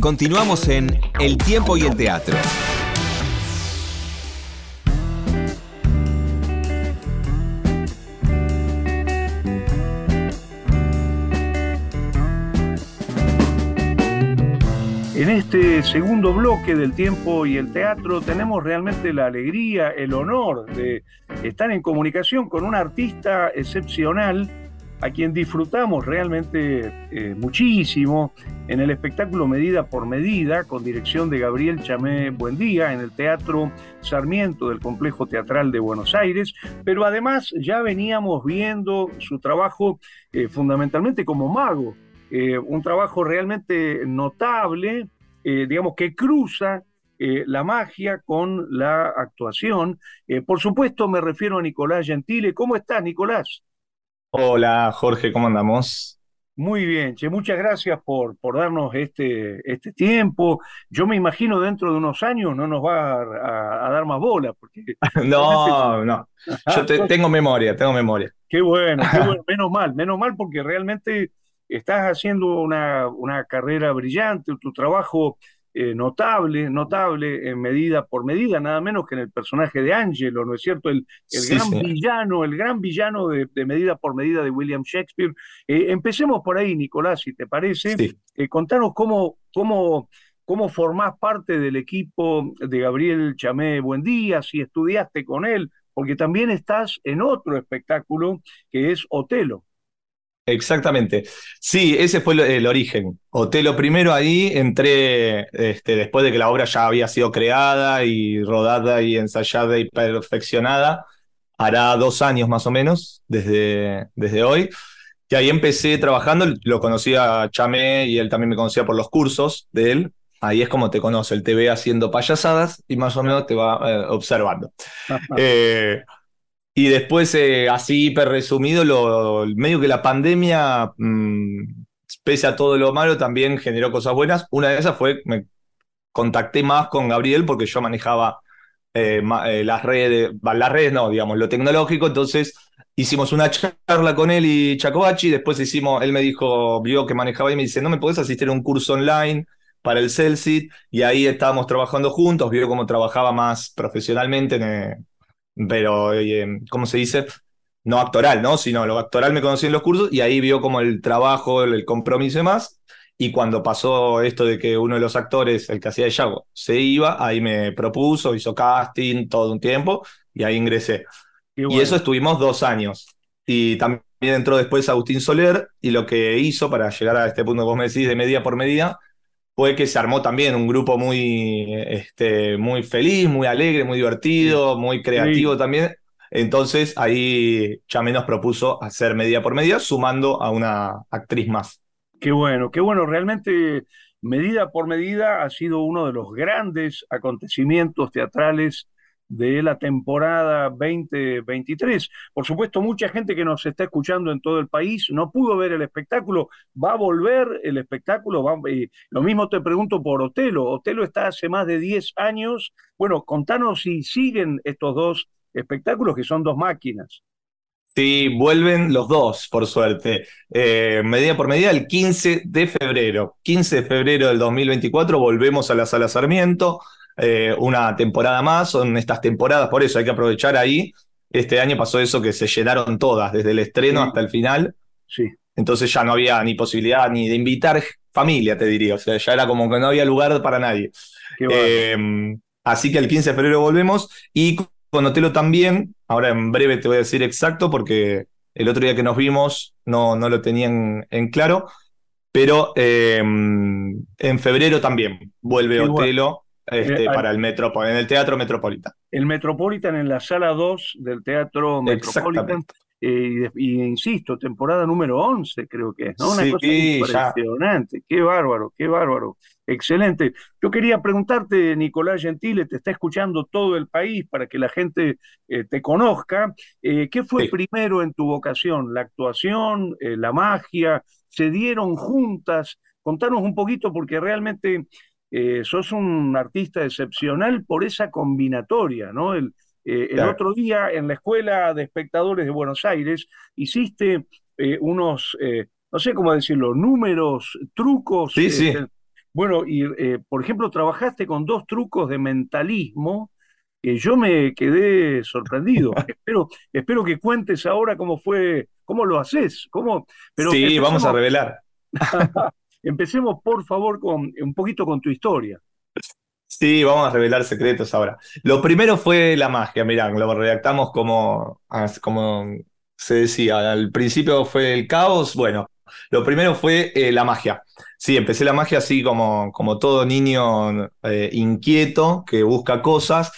Continuamos en El tiempo y el teatro. En este segundo bloque del tiempo y el teatro tenemos realmente la alegría, el honor de estar en comunicación con un artista excepcional a quien disfrutamos realmente eh, muchísimo en el espectáculo Medida por Medida, con dirección de Gabriel Chamé Buendía, en el Teatro Sarmiento del Complejo Teatral de Buenos Aires, pero además ya veníamos viendo su trabajo eh, fundamentalmente como mago, eh, un trabajo realmente notable, digamos, que cruza la magia con la actuación. por supuesto, me refiero a Nicolás Gentile. ¿Cómo estás, Nicolás? Hola Jorge, ¿cómo andamos? Muy bien, che, muchas gracias por, por darnos este, este tiempo. Yo me imagino dentro de unos años no nos va a, dar más bola. Porque no, no, yo tengo memoria, tengo memoria. Qué bueno, qué bueno, menos mal, menos mal porque realmente estás haciendo una, una carrera brillante, tu trabajo eh, notable, notable en medida por medida, nada menos que en el personaje de Angelo, ¿no es cierto? El, gran villano, el gran villano de, medida por medida de William Shakespeare. Eh, empecemos por ahí, Nicolás, si te parece. Eh, contanos cómo, cómo, cómo formás parte del equipo de Gabriel Chamé Buendía, si estudiaste con él, porque también estás en otro espectáculo que es Otelo. Exactamente. Sí, ese fue el, origen. Otelo primero ahí entré este, después de que la obra ya había sido creada y rodada y ensayada y perfeccionada. Hará dos años más o menos desde, desde hoy. Y ahí empecé trabajando, lo conocía a Chamé y él también me conocía por los cursos de él. Ahí es como te conoce, él te ve haciendo payasadas y más o menos te va eh, observando. eh, y después, eh, así hiper resumido, lo, medio que la pandemia, mm, pese a todo lo malo, también generó cosas buenas. Una de esas fue, me contacté más con Gabriel porque yo manejaba eh, eh, las redes, las redes no, digamos, lo tecnológico, entonces hicimos una charla con él y Chacobachi, después hicimos, él me dijo, vio que manejaba y me dice, no me podés asistir a un curso online para el Celsit, y ahí estábamos trabajando juntos, vio cómo trabajaba más profesionalmente en, pero, eh, ¿cómo se dice? No actoral, ¿no? Sino lo actoral me conocí en los cursos y ahí vio como el trabajo, el compromiso y más. Y cuando pasó esto de que uno de los actores, el que hacía de Yago, se iba, ahí me propuso, hizo casting todo un tiempo y ahí ingresé. Y eso estuvimos dos años. Y también entró después Agustín Soler y lo que hizo para llegar a este punto que vos me decís de medida por medida fue que se armó también un grupo muy, este, muy feliz, muy alegre, muy divertido, muy creativo también. Entonces ahí Chamé nos propuso hacer medida por medida, sumando a una actriz más. Qué bueno, qué bueno. Realmente medida por medida ha sido uno de los grandes acontecimientos teatrales de la temporada 2023. Por supuesto, mucha gente que nos está escuchando en todo el país no pudo ver el espectáculo, va a volver el espectáculo. Eh, lo mismo te pregunto por Otelo. Otelo está hace más de 10 años. Bueno, contanos si siguen estos dos espectáculos que son dos máquinas. Sí, vuelven los dos, por suerte. Eh, medida por medida, el 15 de febrero. 15 de febrero del 2024 volvemos a la Sala Sarmiento eh, una temporada más, son estas temporadas, por eso hay que aprovechar ahí. Este año pasó eso que se llenaron todas, desde el estreno hasta el final. Sí. Entonces ya no había ni posibilidad ni de invitar familia, te diría. O sea, ya era como que no había lugar para nadie. Em, así que el 15 de febrero volvemos y con Otelo también. Ahora en breve te voy a decir exacto porque el otro día que nos vimos no, no lo tenían en claro. Pero em, en febrero también vuelve Otelo. Este, eh, para el Metropolitan, en el Teatro Metropolitan. El Metropolitan en la sala 2 del Teatro Metropolitan. Eh, y, insisto, temporada número 11 creo que es, ¿no? Una cosa impresionante, qué bárbaro, qué bárbaro, excelente. Yo quería preguntarte, Nicolás Gentile, te está escuchando todo el país para que la gente eh, te conozca, ¿qué fue primero en tu vocación? ¿La actuación, la magia? ¿Se dieron juntas? Contanos un poquito porque realmente eh, sos un artista excepcional por esa combinatoria, ¿no? El, eh, el otro día en la Escuela de Espectadores de Buenos Aires hiciste eh, unos, no sé cómo decirlo, números, trucos. Sí, sí. Bueno, y eh, por ejemplo, trabajaste con dos trucos de mentalismo que yo me quedé sorprendido. espero, espero que cuentes ahora cómo fue, cómo lo haces, cómo. Pero sí, vamos a revelar. empecemos, por favor, con un poquito con tu historia. Sí, vamos a revelar secretos ahora. Lo primero fue la magia, mirá, lo redactamos como, como se decía, al principio fue el caos, bueno, lo primero fue eh, la magia. Sí, empecé la magia así como, como todo niño eh, inquieto que busca cosas.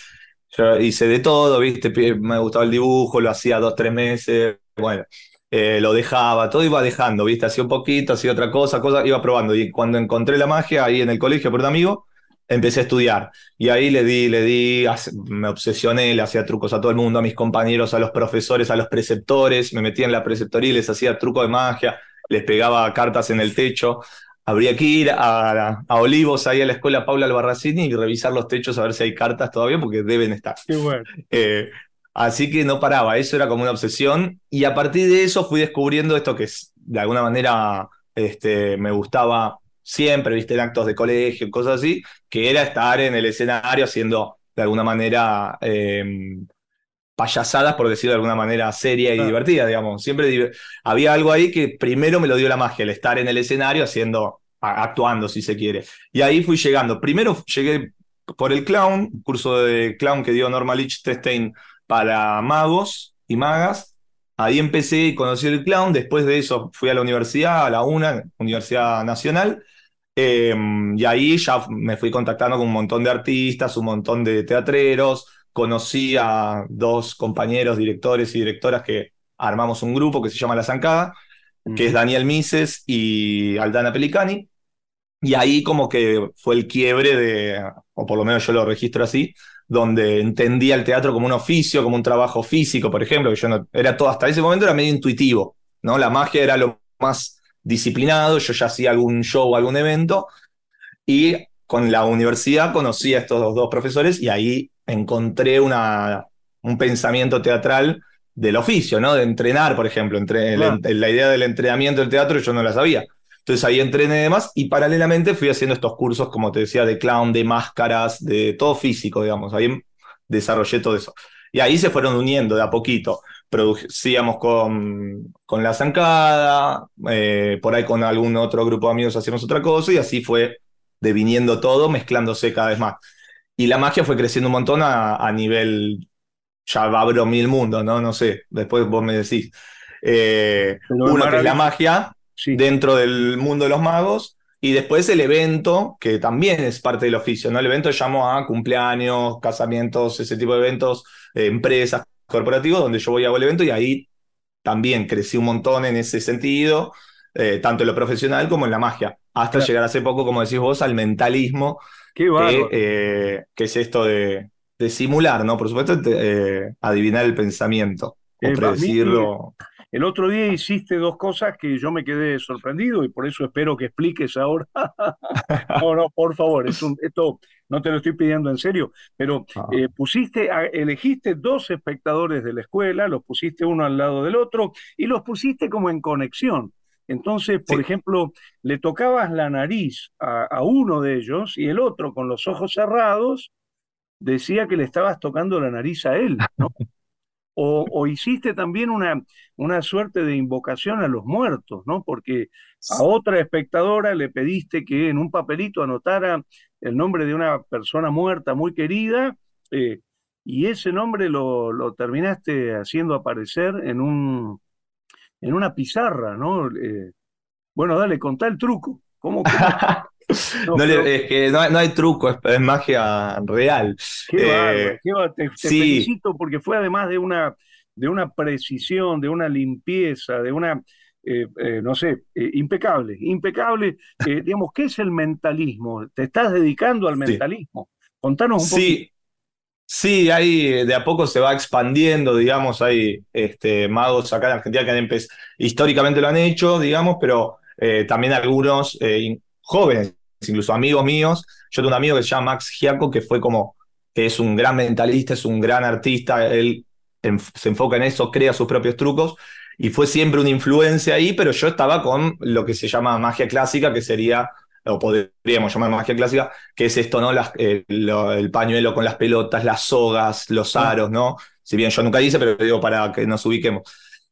Yo hice de todo, ¿viste? Me gustaba el dibujo, lo hacía dos, tres meses, bueno, eh, lo dejaba, todo iba dejando, ¿viste? Hacía un poquito, hacía otra cosa, cosa, iba probando. Y cuando encontré la magia ahí en el colegio por un amigo, empecé a estudiar. Y ahí le di, le di, me obsesioné, le hacía trucos a todo el mundo, a mis compañeros, a los profesores, a los preceptores, me metía en la preceptoría y les hacía truco de magia, les pegaba cartas en el techo. Habría que ir a, Olivos, ahí a la escuela Paula Albarracini y revisar los techos a ver si hay cartas todavía, porque deben estar. Qué bueno. Eh, así que no paraba, eso era como una obsesión. Y a partir de eso fui descubriendo esto que de alguna manera este, me gustaba siempre, viste, en actos de colegio, cosas así, que era estar en el escenario haciendo de alguna manera em, payasadas, por decirlo de alguna manera seria y divertida, digamos. Siempre había algo ahí que primero me lo dio la magia, el estar en el escenario haciendo, actuando, si se quiere. Y ahí fui llegando. Primero llegué por el clown, curso de clown que dio Norma Lichtenstein para magos y magas. Ahí empecé y conocí el clown. Después de eso fui a la universidad, a la UNA, Universidad Nacional. Em, y ahí ya me fui contactando con un montón de artistas, un montón de teatreros. Conocí a dos compañeros, directores y directoras que armamos un grupo que se llama La Zancada, que es Daniel Mises y Aldana Pelicani. Y ahí como que fue el quiebre de, o por lo menos yo lo registro así, donde entendía el teatro como un oficio, como un trabajo físico, por ejemplo, que yo no, era todo, hasta ese momento era medio intuitivo, ¿no? La magia era lo más disciplinado, yo ya hacía algún show, algún evento, y con la universidad conocí a estos dos profesores y ahí encontré una, un pensamiento teatral del oficio, ¿no? De entrenar, por ejemplo, entre la idea del entrenamiento del teatro yo no la sabía. Entonces ahí entrené demás y paralelamente fui haciendo estos cursos, como te decía, de clown, de máscaras, de todo físico, digamos. Ahí desarrollé todo eso. Y ahí se fueron uniendo de a poquito producíamos con, con La Zancada, eh, por ahí con algún otro grupo de amigos hacíamos otra cosa y así fue deviniendo todo, mezclándose cada vez más. Y la magia fue creciendo un montón a, nivel, ya abro mil mundos, ¿no? No sé, después vos me decís. Eh, uno que es la magia dentro del mundo de los magos y después el evento, que también es parte del oficio, ¿no? El evento llamo a cumpleaños, casamientos, ese tipo de eventos, eh, empresas, corporativo donde yo voy a el evento y ahí también crecí un montón en ese sentido, eh, tanto en lo profesional como en la magia, hasta llegar hace poco, como decís vos, al mentalismo, Qué que, eh, que, es esto de, de simular, ¿no? Por supuesto, adivinar el pensamiento o predecirlo. El otro día hiciste dos cosas que yo me quedé sorprendido y por eso espero que expliques ahora. no, no, por favor, esto no te lo estoy pidiendo en serio, pero ah. eh, pusiste, elegiste dos espectadores de la escuela, los pusiste uno al lado del otro y los pusiste como en conexión. Entonces, por ejemplo, le tocabas la nariz a, a, uno de ellos y el otro con los ojos cerrados decía que le estabas tocando la nariz a él, ¿no? O, hiciste también una, una suerte de invocación a los muertos, ¿no? Porque a otra espectadora le pediste que en un papelito anotara el nombre de una persona muerta muy querida, eh, y ese nombre lo, lo, terminaste haciendo aparecer en, un, en una pizarra, ¿no? Eh, bueno, dale, contá el truco. ¿Cómo, No, es que no, hay truco, es, magia real. Qué eh, te, felicito porque fue además de una, de una precisión, de una limpieza, de una, eh, eh, no sé, impecable, impecable. digamos, ¿qué es el mentalismo? ¿Te estás dedicando al mentalismo? Contanos un poco. Sí. Sí, ahí de a poco se va expandiendo, digamos, hay este, magos acá en Argentina que históricamente lo han hecho, digamos, pero también algunos jóvenes incluso amigos míos. Yo tengo un amigo que se llama Max Giaco, que fue como, que es un gran mentalista, es un gran artista, él se enfoca en eso, crea sus propios trucos, y fue siempre una influencia ahí, pero yo estaba con lo que se llama magia clásica, que sería o podríamos llamar magia clásica, que es esto, ¿no? Las, eh, el pañuelo con las pelotas, las sogas, los aros, ¿no? Si bien yo nunca hice, pero digo para que nos ubiquemos.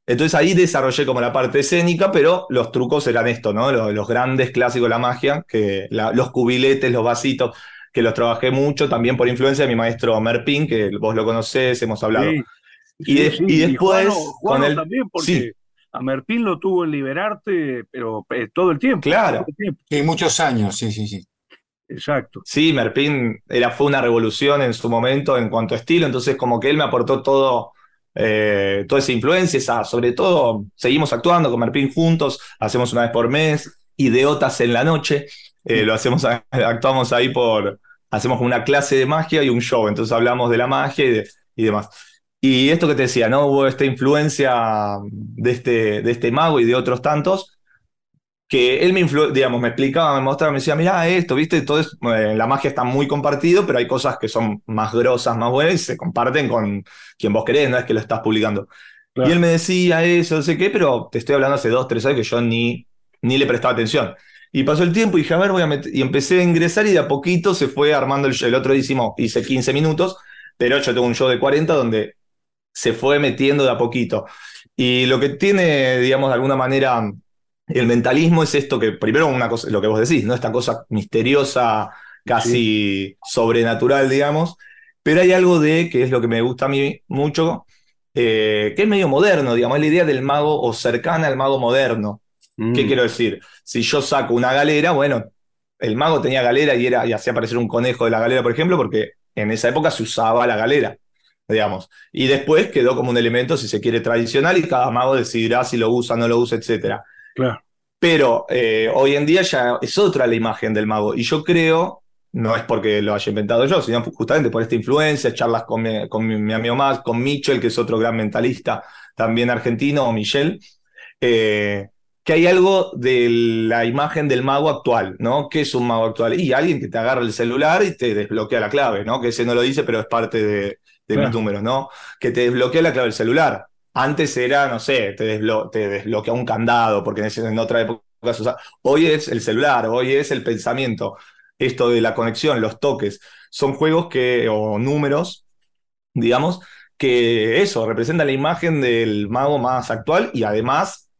Entonces ahí desarrollé como la parte escénica, pero los trucos eran esto, ¿no? Los, grandes clásicos de la magia, que los cubiletes, los vasitos, que los trabajé mucho también por influencia de mi maestro Merpin, que vos lo conocés, hemos hablado. y, después. con el, también, porque a Merpin lo tuvo en Liberarte, pero eh, todo el tiempo. Claro. Muchos años, sí, sí, sí. Exacto. Sí, Merpin era, fue una revolución en su momento en cuanto a estilo, entonces como que él me aportó todo eh, toda esa influencia, sobre todo seguimos actuando con Merpin juntos, hacemos una vez por mes, Ideotas en la noche, eh, lo hacemos, actuamos ahí por, hacemos una clase de magia y un show, entonces hablamos de la magia y, y demás. Y esto que te decía, ¿no? Hubo esta influencia de este, de este mago y de otros tantos, que él me digamos, me explicaba, me mostraba, me decía, mira esto, viste, todo es, eh, la magia está muy compartido, pero hay cosas que son más grosas, más buenas y se comparten con quien vos querés, no es que lo estás publicando. Y él me decía eso, no sé qué, pero te estoy hablando hace dos, tres años que yo ni, ni le prestaba atención. Y pasó el tiempo y dije, a ver, voy a meter, y empecé a ingresar y de a poquito se fue armando el show. El otro día hice 15 minutos, pero yo tengo un show de 40 donde se fue metiendo de a poquito. Y lo que tiene, digamos, de alguna manera el mentalismo es esto que, primero, una cosa, lo que vos decís, ¿no? Esta cosa misteriosa, casi sobrenatural, digamos, pero hay algo de, que es lo que me gusta a mí mucho, eh, que es medio moderno, digamos, es la idea del mago o cercana al mago moderno. ¿Qué mm. quiero decir? Si yo saco una galera, bueno, el mago tenía galera y, era, y hacía aparecer un conejo de la galera, por ejemplo, porque en esa época se usaba la galera, digamos. Y después quedó como un elemento, si se quiere, tradicional y cada mago decidirá si lo usa, no lo usa, etcétera. Pero eh, hoy en día ya es otra la imagen del mago. Y yo creo, no es porque lo haya inventado yo, sino justamente por esta influencia, charlas con mi, con mi, amigo más, con Michel, que es otro gran mentalista también argentino, o Michel, eh, que hay algo de la imagen del mago actual, ¿no? ¿Qué es un mago actual? Y alguien que te agarra el celular y te desbloquea la clave, ¿no? Que ese no lo dice, pero es parte de, de mis números, ¿no? Que te desbloquea la clave del celular. Antes era, no sé, te, desbloquea un candado, porque en otra época se usaba. Hoy es el celular, hoy es el pensamiento. Esto de la conexión, los toques, son juegos que, o números, digamos, que eso, representa la imagen del mago más actual y además,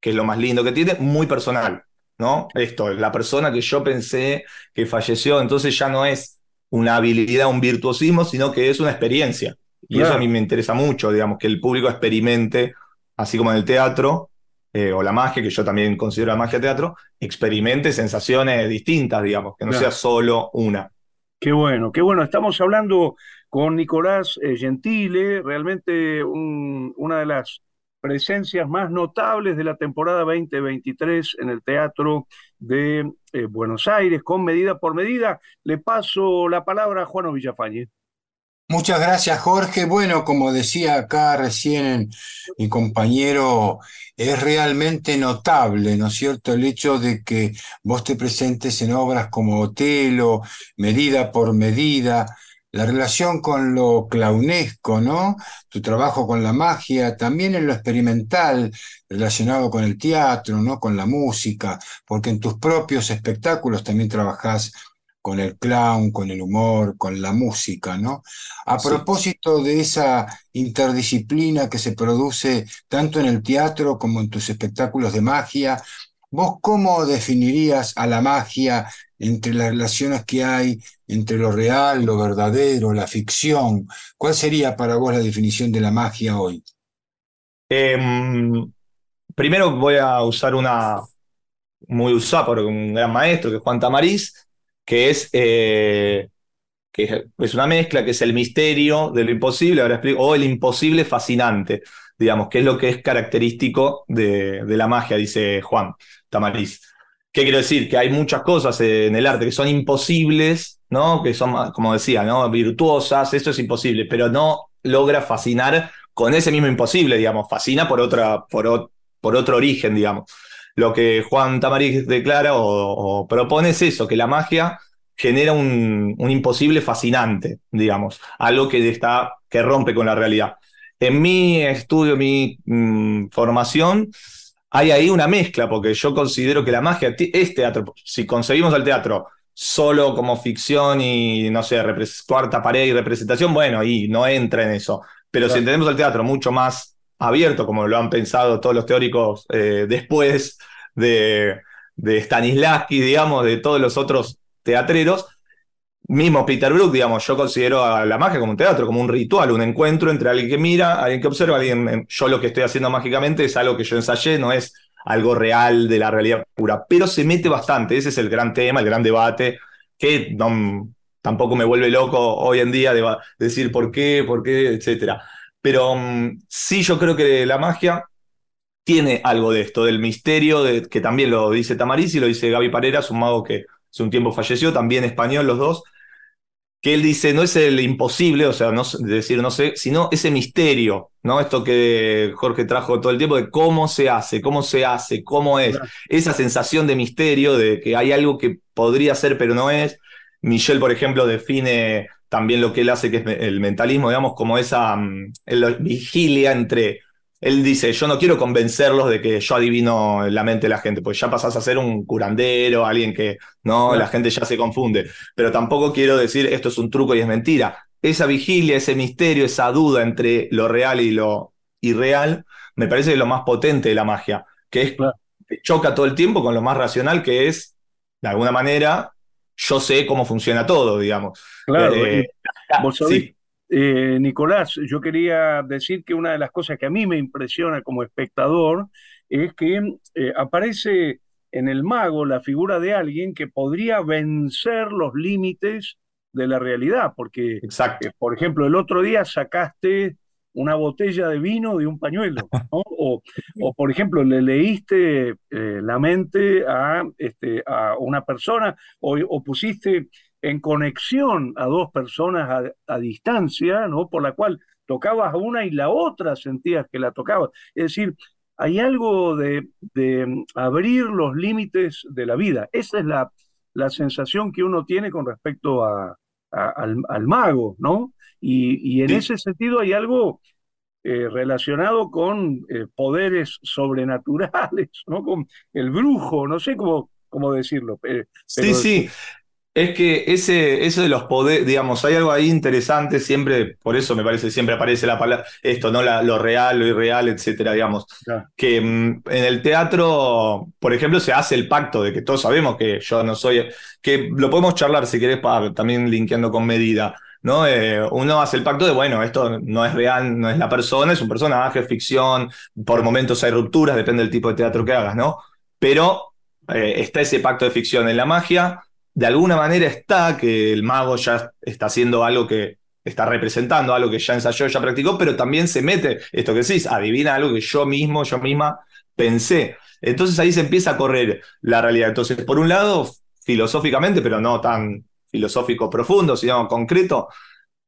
que es lo más lindo que tiene, muy personal, ¿no? Esto, la persona que yo pensé que falleció, entonces ya no es una habilidad, un virtuosismo, sino que es una experiencia. Y eso a mí me interesa mucho, digamos, que el público experimente, así como en el teatro, eh, o la magia, que yo también considero la magia teatro, experimente sensaciones distintas, digamos, que no sea solo una. Qué bueno, qué bueno. Estamos hablando con Nicolás eh, Gentile, realmente una de las presencias más notables de la temporada 2023 en el Teatro de eh, Buenos Aires, con medida por medida. Le paso la palabra a Juan Villafañe. Muchas gracias, Jorge. Bueno, como decía acá recién mi compañero, es realmente notable, ¿no es cierto?, el hecho de que vos te presentes en obras como Otelo, Medida por Medida, la relación con lo clownesco, ¿no? Tu trabajo con la magia, también en lo experimental, relacionado con el teatro, ¿no? Con la música, porque en tus propios espectáculos también trabajás con el clown, con el humor, con la música, ¿no? A propósito de esa interdisciplina que se produce tanto en el teatro como en tus espectáculos de magia, ¿vos cómo definirías a la magia entre las relaciones que hay entre lo real, lo verdadero, la ficción? ¿Cuál sería para vos la definición de la magia hoy? Em, primero voy a usar una muy usada por un gran maestro que es Juan Tamariz, que es, eh, que es una mezcla, que es el misterio de lo imposible, ahora explico, o el imposible fascinante, digamos, que es lo que es característico de, de la magia, dice Juan Tamariz. ¿Qué quiero decir? Que hay muchas cosas en el arte que son imposibles, ¿no? Que son, como decía, ¿no? Virtuosas, eso es imposible, pero no logra fascinar con ese mismo imposible, digamos, fascina por, otra, por, por otro origen, digamos lo que Juan Tamariz declara o, propone es eso, que la magia genera un, imposible fascinante, digamos, algo que, está, que rompe con la realidad. En mi estudio, mi mm, formación, hay ahí una mezcla, porque yo considero que la magia es teatro. Si conseguimos el teatro solo como ficción y, no sé, cuarta pared y representación, bueno, ahí no entra en eso. Pero si entendemos el teatro mucho más abierto, como lo han pensado todos los teóricos eh, después de, de Stanislavski, digamos, de todos los otros teatreros, mismo Peter Brook, digamos, yo considero a la magia como un teatro, como un ritual, un encuentro entre alguien que mira, alguien que observa, alguien. Yo lo que estoy haciendo mágicamente es algo que yo ensayé, no es algo real de la realidad pura, pero se mete bastante. Ese es el gran tema, el gran debate, que tampoco me vuelve loco hoy en día de decir por qué, por qué, etcétera. Pero mm, sí, yo creo que la magia tiene algo de esto, del misterio, de, que también lo dice Tamariz y lo dice Gaby Pareras, un mago que hace un tiempo falleció, también español los dos, que él dice, no es el imposible, o sea, no decir no sé, sino ese misterio, ¿no? Esto que Jorge trajo todo el tiempo de cómo se hace, cómo se hace, cómo es, esa sensación de misterio, de que hay algo que podría ser pero no es. Michel, por ejemplo, define también lo que él hace, que es el mentalismo, digamos, como esa mm, vigilia entre él dice, yo no quiero convencerlos de que yo adivino la mente de la gente, pues ya pasás a ser un curandero, alguien que, no, la gente ya se confunde, pero tampoco quiero decir esto es un truco y es mentira. Esa vigilia, ese misterio, esa duda entre lo real y lo irreal, me parece lo más potente de la magia, que es que choca todo el tiempo con lo más racional, que es, de alguna manera, yo sé cómo funciona todo, digamos. Claro, eh, eh, Nicolás, yo quería decir que una de las cosas que a mí me impresiona como espectador es que eh, aparece en el mago la figura de alguien que podría vencer los límites de la realidad, porque, Exacto. Por ejemplo, el otro día sacaste una botella de vino de un pañuelo, o, por ejemplo, le leíste la mente a, este, a una persona, o, o pusiste en conexión a dos personas a, distancia, ¿no? Por la cual tocabas a una y la otra sentías que la tocabas. Es decir, hay algo de, de abrir los límites de la vida. Esa es la, la sensación que uno tiene con respecto a, al, mago, ¿no? Y, en ese sentido hay algo eh, relacionado con eh, poderes sobrenaturales, ¿no? Con el brujo, no sé cómo, cómo decirlo. sí, sí. Es que ese, eso de los poderes, digamos, hay algo ahí interesante, siempre, por eso me parece, siempre aparece la palabra, esto, ¿no? La, lo real, lo irreal, etcétera, digamos. Que mm, en el teatro, por ejemplo, se hace el pacto de que todos sabemos que yo no soy, que lo podemos charlar si querés, para, también linkeando con medida, ¿no? Eh, uno hace el pacto de, bueno, esto no es real, no es la persona, es un personaje, es ficción, por momentos hay rupturas, depende del tipo de teatro que hagas, ¿no? Pero eh, está ese pacto de ficción en la magia de alguna manera está que el mago ya está haciendo algo que está representando, algo que ya ensayó, ya practicó, pero también se mete, esto que decís, adivina algo que yo mismo, yo misma pensé. Entonces ahí se empieza a correr la realidad. Entonces, por un lado, filosóficamente, pero no tan filosófico profundo, sino concreto,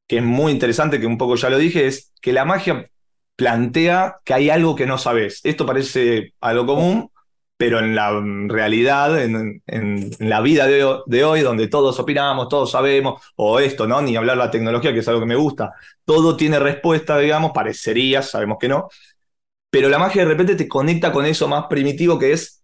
que es muy interesante, que un poco ya lo dije, es que la magia plantea que hay algo que no sabes. Esto parece algo común, pero en la realidad, en, la vida de, hoy, donde todos opinamos, todos sabemos, o esto, ¿no? Ni hablar de la tecnología, que es algo que me gusta, todo tiene respuesta, digamos, parecería, sabemos que no, pero la magia de repente te conecta con eso más primitivo que es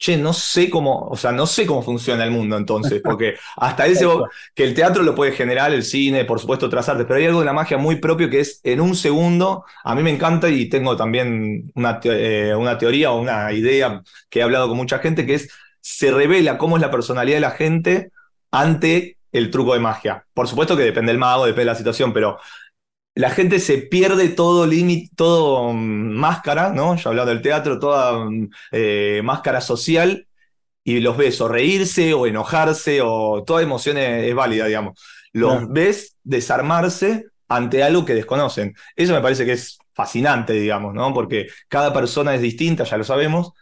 che, no sé cómo, o sea, no sé cómo funciona el mundo entonces, porque hasta ese, que el teatro lo puede generar, el cine, por supuesto otras artes, pero hay algo de la magia muy propio que es en un segundo, a mí me encanta y tengo también una, eh, una teoría o una idea que he hablado con mucha gente, que es, se revela cómo es la personalidad de la gente ante el truco de magia. Por supuesto que depende del mago, depende de la situación, pero la gente se pierde todo límite, todo mm, máscara, ¿no? Ya hablado del teatro, toda mm, eh, máscara social y los ves o reírse o enojarse o toda emoción es, válida, digamos. Los ves desarmarse ante algo que desconocen. Eso me parece que es fascinante, digamos, ¿no? Porque cada persona es distinta, ya lo sabemos,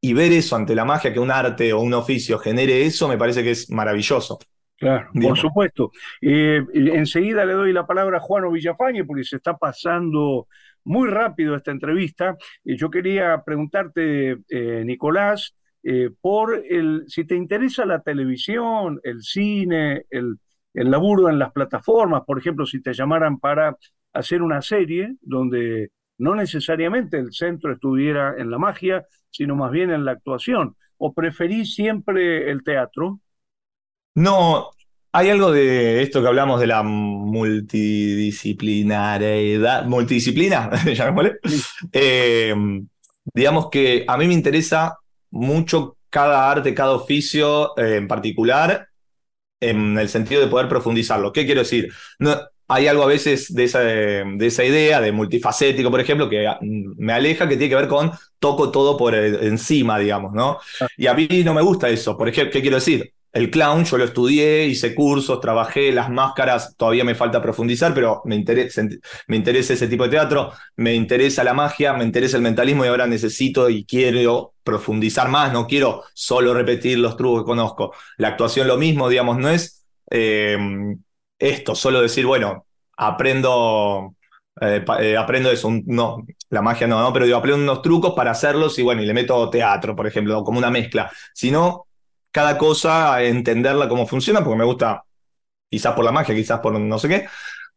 y ver eso ante la magia, que un arte o un oficio genere eso, me parece que es maravilloso. Claro, por supuesto. Eh, enseguida le doy la palabra a Juano Villafañe porque se está pasando muy rápido esta entrevista. y yo quería preguntarte, eh, Nicolás, eh, por el, si te interesa la televisión, el cine, el, el laburo en las plataformas, por ejemplo, si te llamaran para hacer una serie donde no necesariamente el centro estuviera en la magia, sino más bien en la actuación. ¿O preferís siempre el teatro? No, hay algo de esto que hablamos de la multidisciplinariedad, multidisciplina, eh, digamos que a mí me interesa mucho cada arte, cada oficio eh, en particular, en el sentido de poder profundizarlo. ¿Qué quiero decir? No, hay algo a veces de esa, de esa idea de multifacético, por ejemplo, que me aleja, que tiene que ver con toco todo por encima, digamos, ¿no? Y a mí no me gusta eso. Por ejemplo, ¿qué quiero decir? El clown, yo lo estudié, hice cursos, trabajé, las máscaras, todavía me falta profundizar, pero me interesa, me interesa ese tipo de teatro, me interesa la magia, me interesa el mentalismo y ahora necesito y quiero profundizar más, no quiero solo repetir los trucos que conozco. La actuación lo mismo, digamos, no es eh, esto, solo decir, bueno, aprendo, eh, eh, aprendo eso, no, la magia no, no, pero digo, aprendo unos trucos para hacerlos y bueno, y le meto teatro, por ejemplo, como una mezcla, sino cada cosa, entenderla cómo funciona, porque me gusta, quizás por la magia, quizás por no sé qué,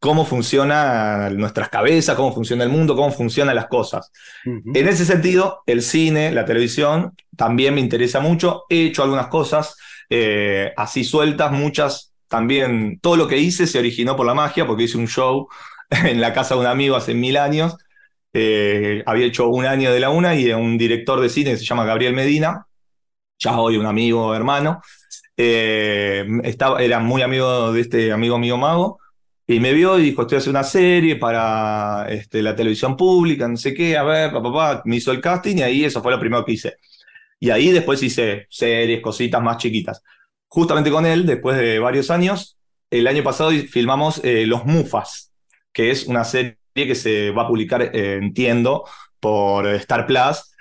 cómo funciona nuestras cabezas, cómo funciona el mundo, cómo funcionan las cosas. En ese sentido, el cine, la televisión, también me interesa mucho. He hecho algunas cosas eh, así sueltas, muchas también. Todo lo que hice se originó por la magia, porque hice un show en la casa de un amigo hace mil años. Eh, había hecho un año de la una y un director de cine que se llama Gabriel Medina, ya hoy un amigo hermano. Eh, estaba, era muy amigo de este amigo mío mago. Y me vio y dijo, estoy haciendo una serie para este, la televisión pública, no sé qué, a ver, papá, me hizo el casting y ahí eso fue lo primero que hice. Y ahí después hice series, cositas más chiquitas. Justamente con él, después de varios años, el año pasado filmamos eh, Los Mufas, que es una serie que se va a publicar, eh, entiendo, por Star Plus,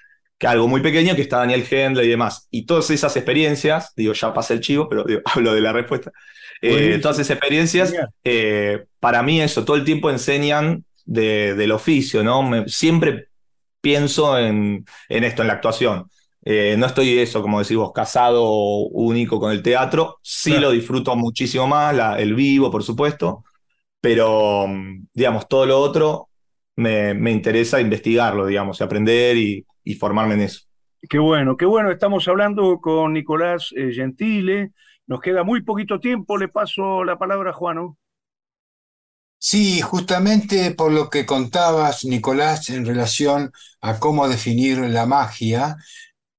algo muy pequeño, que está Daniel Hendler y demás. Y todas esas experiencias, digo, ya pasé el chivo, pero hablo de la respuesta. Eh, todas esas experiencias, eh, para mí eso, todo el tiempo enseñan del oficio, ¿no? siempre pienso en, en, esto, en la actuación. Eh, no estoy eso, como decís vos, casado único con el teatro. Sí lo disfruto muchísimo más, el vivo, por supuesto, pero, digamos, todo lo otro me, me interesa investigarlo, digamos, y aprender y, y, formarme en eso. Qué bueno, qué bueno. Estamos hablando con Nicolás Gentile nos queda muy poquito tiempo, le paso la palabra a Juano. Sí, justamente por lo que contabas, Nicolás, en relación a cómo definir la magia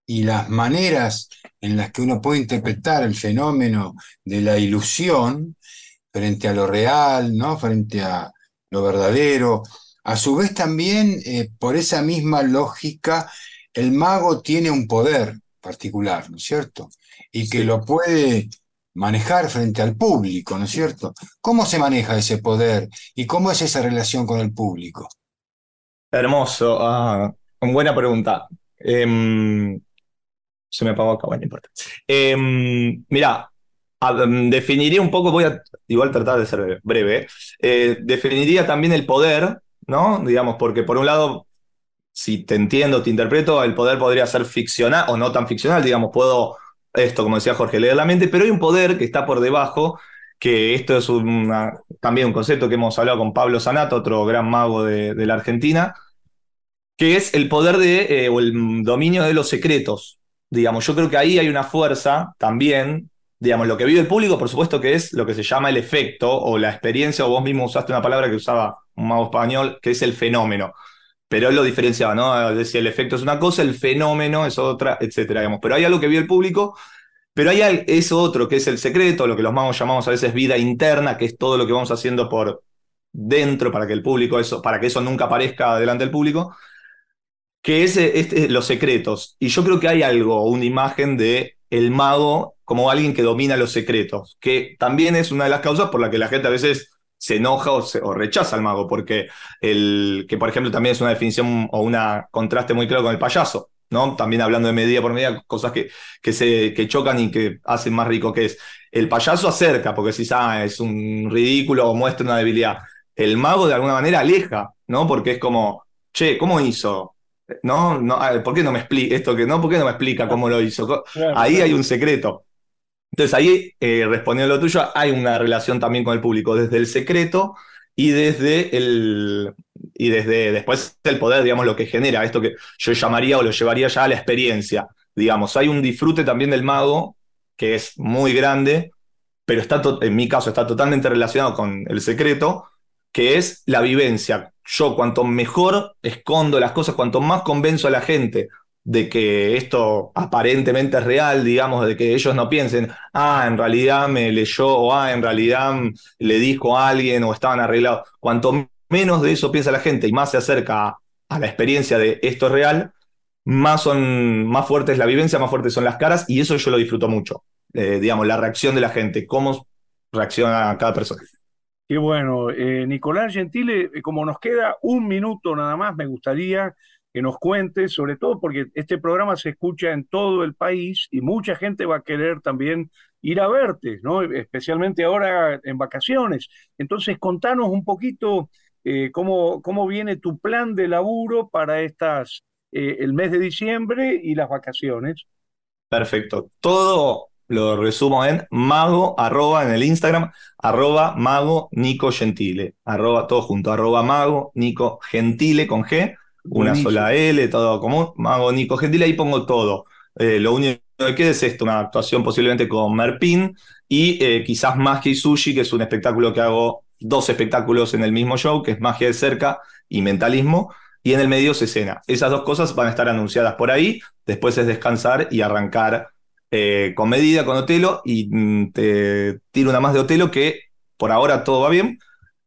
y las maneras en las que uno puede interpretar el fenómeno de la ilusión frente a lo real, ¿no? frente a lo verdadero. A su vez también, eh, por esa misma lógica, el mago tiene un poder particular, ¿no es cierto? y que lo puede manejar frente al público, ¿no es cierto? ¿Cómo se maneja ese poder y cómo es esa relación con el público? Hermoso, ah, buena pregunta. Em, se me apagó acá, bueno, no importa. Em, mira, definiría un poco, voy a igual tratar de ser breve, eh, definiría también el poder, ¿no? Digamos, porque por un lado, si te entiendo, te interpreto, el poder podría ser ficcional o no tan ficcional, digamos, puedo esto, como decía Jorge, leer la mente, pero hay un poder que está por debajo, que esto es también un concepto que hemos hablado con Pablo Sanato, otro gran mago de, la Argentina, que es el poder de, eh, o el dominio de los secretos. Digamos, yo creo que ahí hay una fuerza también, digamos, lo que vive el público, por supuesto que es lo que se llama el efecto o la experiencia, o vos mismo usaste una palabra que usaba un mago español, que es el fenómeno pero él lo diferenciaba, ¿no? Decía, el efecto es una cosa, el fenómeno es otra, etcétera, digamos. Pero hay algo que vio el público, pero hay eso otro que es el secreto, lo que los magos llamamos a veces vida interna, que es todo lo que vamos haciendo por dentro para que el público, eso, para que eso nunca aparezca delante del público, que es este, los secretos. Y yo creo que hay algo, una imagen de el mago como alguien que domina los secretos, que también es una de las causas por la que la gente a veces se enoja o, rechaza al mago, porque el que por ejemplo también es una definición o un contraste muy claro con el payaso, ¿no? También hablando de medida por medida, cosas que, que, se, chocan y que hacen más rico que es. El payaso acerca, porque si ah, es un ridículo o muestra una debilidad. El mago de alguna manera aleja, ¿no? Porque es como, che, ¿cómo hizo? ¿No? no ¿Por qué no me explica esto que no? ¿Por qué no me explica cómo lo hizo? Ahí hay un secreto. Entonces ahí, eh, respondiendo a lo tuyo, hay una relación también con el público, desde el secreto y desde el y desde después el poder, digamos, lo que genera, esto que yo llamaría o lo llevaría ya a la experiencia. Digamos, hay un disfrute también del mago que es muy grande, pero está en mi caso está totalmente relacionado con el secreto, que es la vivencia. Yo cuanto mejor escondo las cosas, cuanto más convenzo a la gente de que esto aparentemente es real, digamos, de que ellos no piensen, ah, en realidad me leyó, o ah, en realidad le dijo a alguien, o estaban arreglados. Cuanto menos de eso piensa la gente y más se acerca a, la experiencia de esto es real, más, son, más fuerte es la vivencia, más fuertes son las caras, y eso yo lo disfruto mucho. Eh, digamos, la reacción de la gente, cómo reacciona cada persona. Qué bueno. Eh, Nicolás Gentile, eh, como nos queda un minuto nada más, me gustaría que nos cuentes, sobre todo porque este programa se escucha en todo el país y mucha gente va a querer también ir a verte, ¿no? Especialmente ahora en vacaciones. Entonces, contanos un poquito eh, cómo, cómo viene tu plan de laburo para estas, el mes de diciembre y las vacaciones. Perfecto. Todo lo resumo en mago, arroba en el Instagram, arroba mago Nico Gentile, arroba todo junto, arroba mago Nico Gentile con G una sola L, todo común, Mago Nico Gentil, ahí pongo todo. Eh, lo único que queda es esto, una actuación posiblemente con Merpin y eh, quizás Magia y Sushi, que es un espectáculo que hago dos espectáculos en el mismo show, que es Magia de cerca y Mentalismo, y en el medio se escena. Esas dos cosas van a estar anunciadas por ahí, después es descansar y arrancar eh, con medida, con Otelo, y mm, te tiro una más de Otelo que por ahora todo va bien,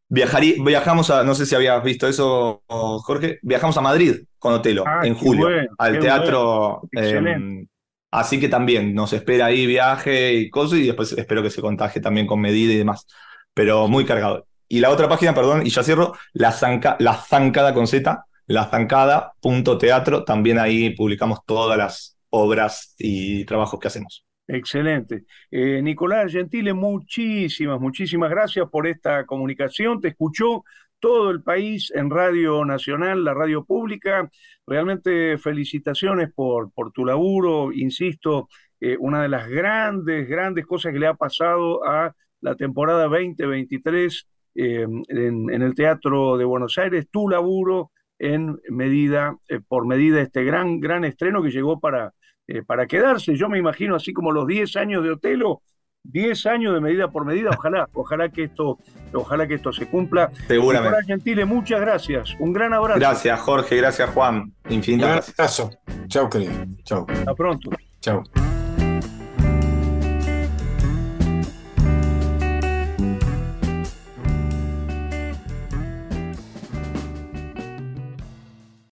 viajamos a, no sé si habías visto eso, Jorge, viajamos a Madrid con Otelo ah, en julio, al teatro. Em, así que también nos espera ahí viaje y cosas, y después espero que se contagie también con medida y demás. Pero muy cargado. Y la otra página, perdón, y ya cierro, la, la zancada con Z, la zancada.teatro, también ahí publicamos todas las obras y trabajos que hacemos. Excelente. Eh, Nicolás Gentile, muchísimas, muchísimas gracias por esta comunicación. Te escuchó todo el país en Radio Nacional, la radio pública. Realmente felicitaciones por, tu laburo. Insisto, eh, una de las grandes, grandes cosas que le ha pasado a la temporada 2023 eh, en, el Teatro de Buenos Aires, tu laburo en medida, por medida, este gran, gran estreno que llegó para eh, para quedarse. Yo me imagino así como los 10 años de Otelo, 10 años de medida por medida. Ojalá, ojalá que esto, ojalá que esto se cumpla. Seguramente. Gentile, muchas gracias. Un gran abrazo. Gracias, Jorge. Gracias, Juan. Infinitas gracias. Chao, querido. Chao. Hasta pronto. Chao.